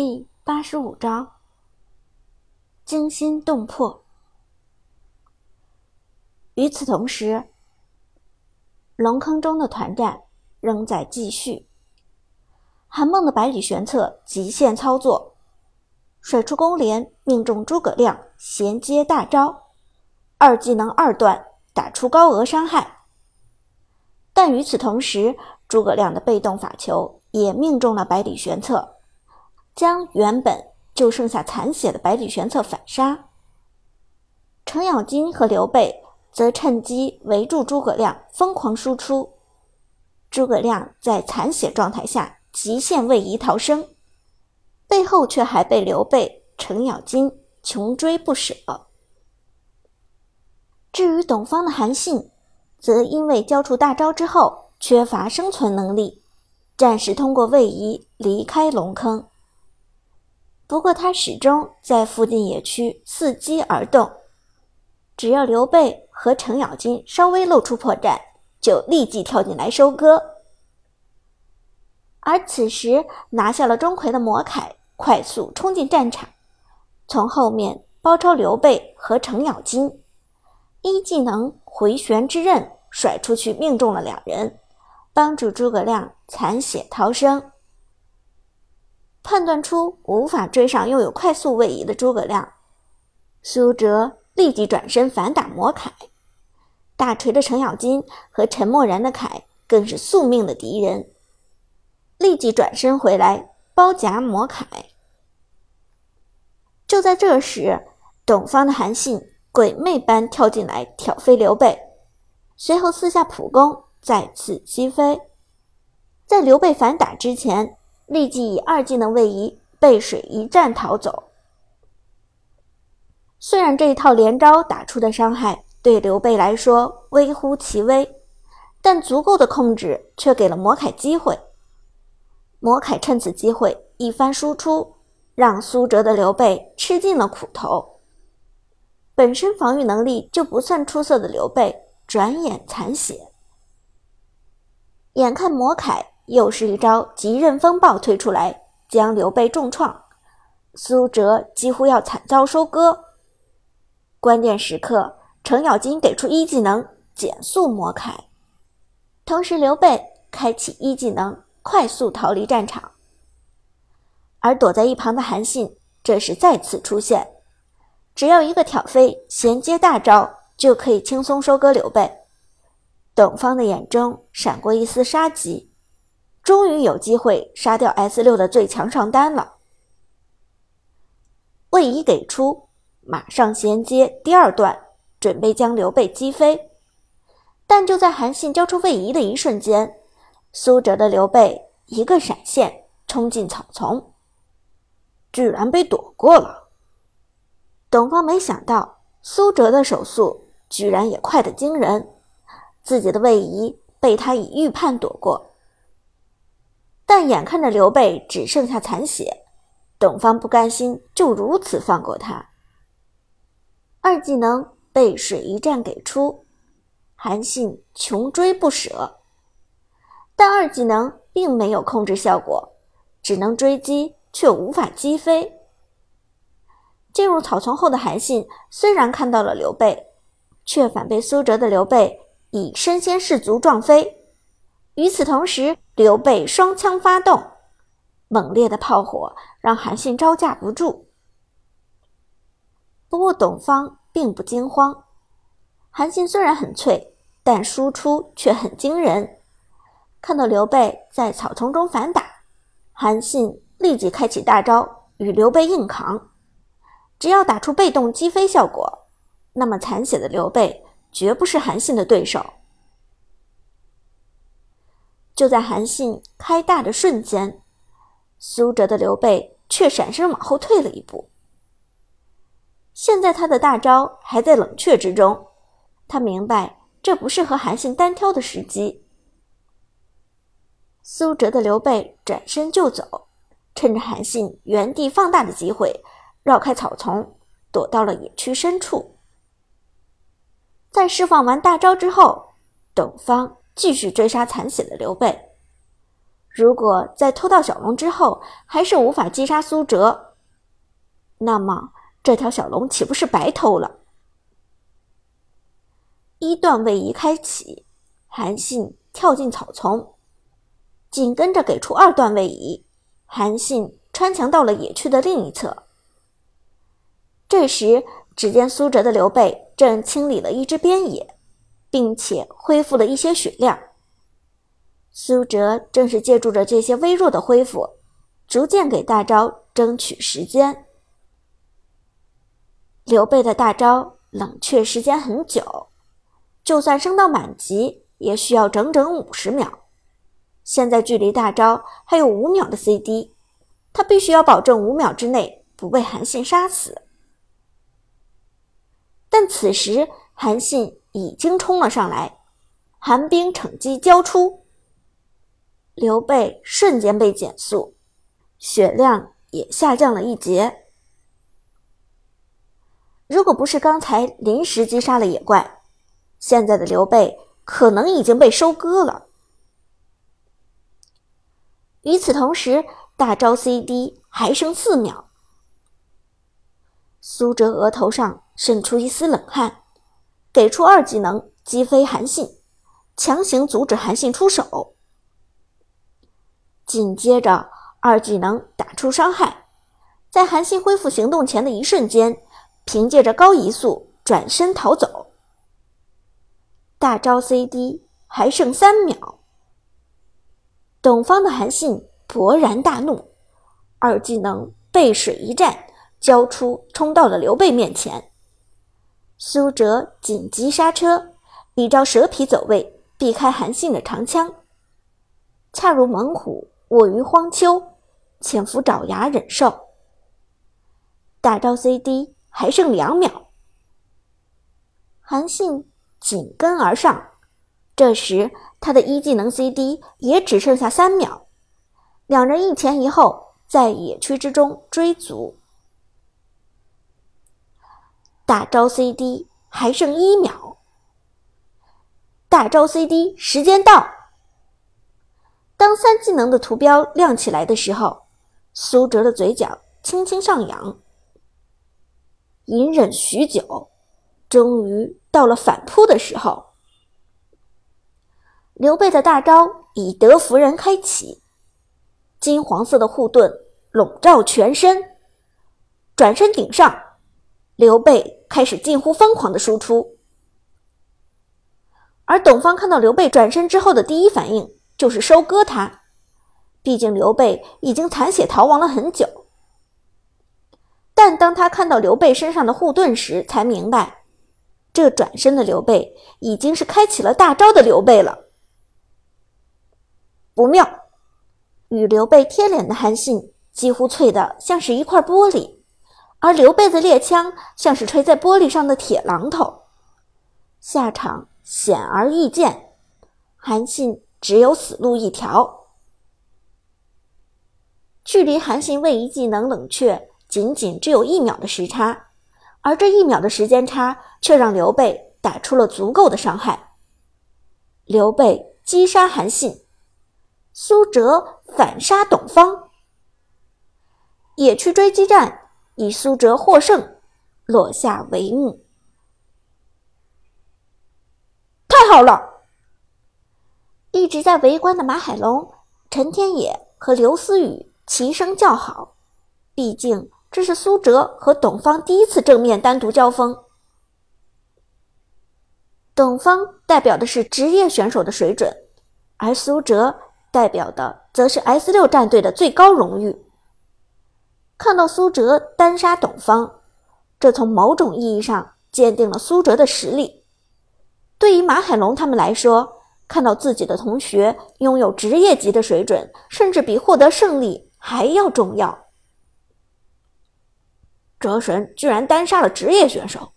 第八十五章，惊心动魄。与此同时，龙坑中的团战仍在继续。韩梦的百里玄策极限操作，甩出勾连，命中诸葛亮衔接大招，二技能二段打出高额伤害。但与此同时，诸葛亮的被动法球也命中了百里玄策。将原本就剩下残血的百里玄策反杀，程咬金和刘备则趁机围住诸葛亮，疯狂输出。诸葛亮在残血状态下极限位移逃生，背后却还被刘备、程咬金穷追不舍。至于董方的韩信，则因为交出大招之后缺乏生存能力，暂时通过位移离开龙坑。不过他始终在附近野区伺机而动，只要刘备和程咬金稍微露出破绽，就立即跳进来收割。而此时拿下了钟馗的魔铠，快速冲进战场，从后面包抄刘备和程咬金，一技能回旋之刃甩出去，命中了两人，帮助诸葛亮残血逃生。判断出无法追上拥有快速位移的诸葛亮，苏哲立即转身反打魔铠。大锤的程咬金和陈默然的铠更是宿命的敌人，立即转身回来包夹魔铠。就在这时，董方的韩信鬼魅般跳进来挑飞刘备，随后四下普攻，再次击飞。在刘备反打之前。立即以二技能位移背水一战逃走。虽然这一套连招打出的伤害对刘备来说微乎其微，但足够的控制却给了魔铠机会。魔铠趁此机会一番输出，让苏哲的刘备吃尽了苦头。本身防御能力就不算出色的刘备，转眼残血。眼看魔铠。又是一招极刃风暴推出来，将刘备重创，苏哲几乎要惨遭收割。关键时刻，程咬金给出一技能减速魔铠，同时刘备开启一技能快速逃离战场。而躲在一旁的韩信这时再次出现，只要一个挑飞衔接大招，就可以轻松收割刘备。董方的眼中闪过一丝杀机。终于有机会杀掉 S 六的最强上单了。位移给出，马上衔接第二段，准备将刘备击飞。但就在韩信交出位移的一瞬间，苏哲的刘备一个闪现冲进草丛，居然被躲过了。董方没想到苏哲的手速居然也快得惊人，自己的位移被他以预判躲过。但眼看着刘备只剩下残血，董方不甘心就如此放过他。二技能背水一战给出，韩信穷追不舍，但二技能并没有控制效果，只能追击却无法击飞。进入草丛后的韩信虽然看到了刘备，却反被苏哲的刘备以身先士卒撞飞。与此同时，刘备双枪发动，猛烈的炮火让韩信招架不住。不过董方并不惊慌，韩信虽然很脆，但输出却很惊人。看到刘备在草丛中反打，韩信立即开启大招与刘备硬扛。只要打出被动击飞效果，那么残血的刘备绝不是韩信的对手。就在韩信开大的瞬间，苏哲的刘备却闪身往后退了一步。现在他的大招还在冷却之中，他明白这不是和韩信单挑的时机。苏哲的刘备转身就走，趁着韩信原地放大的机会，绕开草丛，躲到了野区深处。在释放完大招之后，董方。继续追杀残血的刘备，如果在偷到小龙之后还是无法击杀苏哲，那么这条小龙岂不是白偷了？一段位移开启，韩信跳进草丛，紧跟着给出二段位移，韩信穿墙到了野区的另一侧。这时，只见苏哲的刘备正清理了一只边野，并且恢复了一些血量。苏哲正是借助着这些微弱的恢复，逐渐给大招争取时间。刘备的大招冷却时间很久。就算升到满级，也需要整整五十秒。现在距离大招还有五秒的 CD，他必须要保证五秒之内不被韩信杀死。但此时韩信已经冲了上来，寒冰惩击交出，刘备瞬间被减速，血量也下降了一截。如果不是刚才临时击杀了野怪，现在的刘备可能已经被收割了。与此同时，大招 CD 还剩四秒。苏哲额头上渗出一丝冷汗，给出二技能击飞韩信，强行阻止韩信出手。紧接着，二技能打出伤害，在韩信恢复行动前的一瞬间，凭借着高移速转身逃走。大招 CD 还剩三秒，董方的韩信勃然大怒，二技能背水一战，交出冲到了刘备面前。苏哲紧急刹车，一招蛇皮走位避开韩信的长枪，恰如猛虎卧于荒丘，潜伏爪牙忍受。大招 CD 还剩两秒，韩信。紧跟而上，这时他的一技能 CD 也只剩下三秒，两人一前一后在野区之中追逐。大招 CD 还剩一秒，大招 CD 时间到。当三技能的图标亮起来的时候，苏哲的嘴角轻轻上扬，隐忍许久，终于。到了反扑的时候，刘备的大招以德服人开启，金黄色的护盾笼罩全身，转身顶上，刘备开始近乎疯狂的输出。而董方看到刘备转身之后的第一反应就是收割他，毕竟刘备已经残血逃亡了很久。但当他看到刘备身上的护盾时，才明白。这转身的刘备已经是开启了大招的刘备了，不妙！与刘备贴脸的韩信几乎脆的像是一块玻璃，而刘备的猎枪像是吹在玻璃上的铁榔头，下场显而易见，韩信只有死路一条。距离韩信位移技能冷却仅仅只有一秒的时差。而这一秒的时间差，却让刘备打出了足够的伤害。刘备击杀韩信，苏哲反杀董方，野区追击战以苏哲获胜落下帷幕。太好了！一直在围观的马海龙、陈天野和刘思雨齐声叫好，毕竟。这是苏哲和董方第一次正面单独交锋。董方代表的是职业选手的水准，而苏哲代表的则是 S 六战队的最高荣誉。看到苏哲单杀董方，这从某种意义上鉴定了苏哲的实力。对于马海龙他们来说，看到自己的同学拥有职业级的水准，甚至比获得胜利还要重要。哲神居然单杀了职业选手，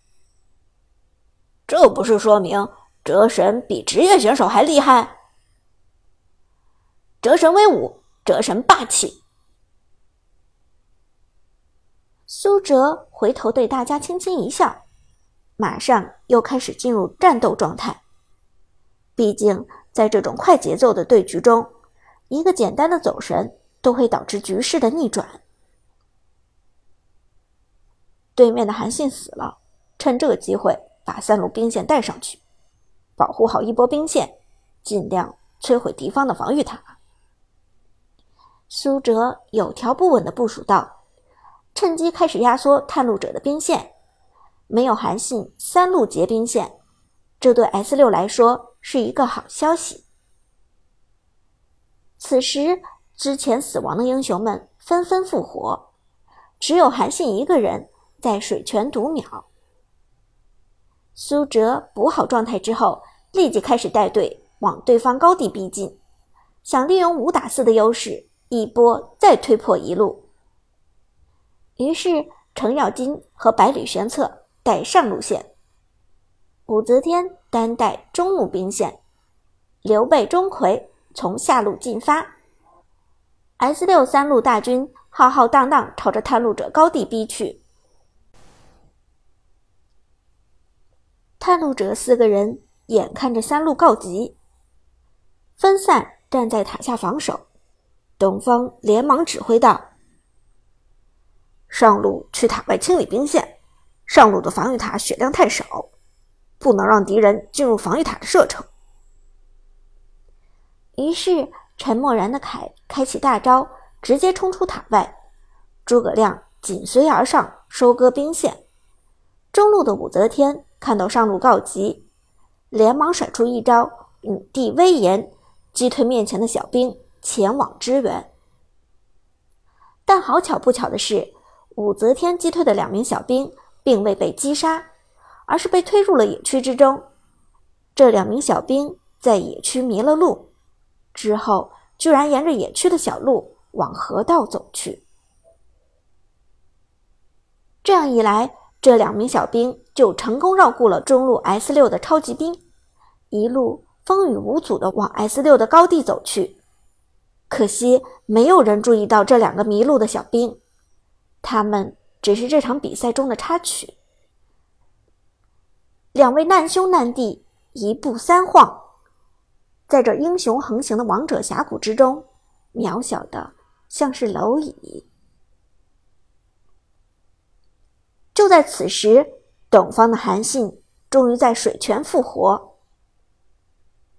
这不是说明哲神比职业选手还厉害？哲神威武，哲神霸气。苏哲回头对大家轻轻一笑，马上又开始进入战斗状态。毕竟在这种快节奏的对局中，一个简单的走神都会导致局势的逆转。对面的韩信死了，趁这个机会把三路兵线带上去，保护好一波兵线，尽量摧毁敌方的防御塔。苏哲有条不紊的部署道，趁机开始压缩探路者的兵线。没有韩信三路截兵线，这对 S 六来说是一个好消息。此时，之前死亡的英雄们纷纷复活，只有韩信一个人。在水泉读秒，苏哲补好状态之后，立即开始带队往对方高地逼近，想利用五打四的优势，一波再推破一路。于是，程咬金和百里玄策带上路线，武则天单带中路兵线，刘备、钟馗从下路进发，S 六三路大军浩浩荡荡朝着探路者高地逼去。探路者四个人眼看着三路告急，分散站在塔下防守。董方连忙指挥道：“上路去塔外清理兵线，上路的防御塔血量太少，不能让敌人进入防御塔的射程。”于是，沉默然的凯开启大招，直接冲出塔外。诸葛亮紧随而上，收割兵线。中路的武则天。看到上路告急，连忙甩出一招“女帝威严”，击退面前的小兵，前往支援。但好巧不巧的是，武则天击退的两名小兵并未被击杀，而是被推入了野区之中。这两名小兵在野区迷了路，之后居然沿着野区的小路往河道走去。这样一来，这两名小兵。就成功绕过了中路 S 六的超级兵，一路风雨无阻的往 S 六的高地走去。可惜没有人注意到这两个迷路的小兵，他们只是这场比赛中的插曲。两位难兄难弟一步三晃，在这英雄横行的王者峡谷之中，渺小的像是蝼蚁。就在此时。董方的韩信终于在水泉复活，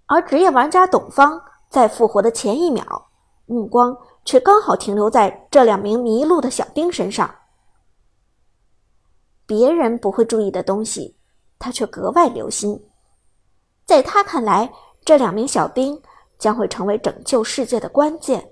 而职业玩家董方在复活的前一秒，目光却刚好停留在这两名迷路的小兵身上。别人不会注意的东西，他却格外留心。在他看来，这两名小兵将会成为拯救世界的关键。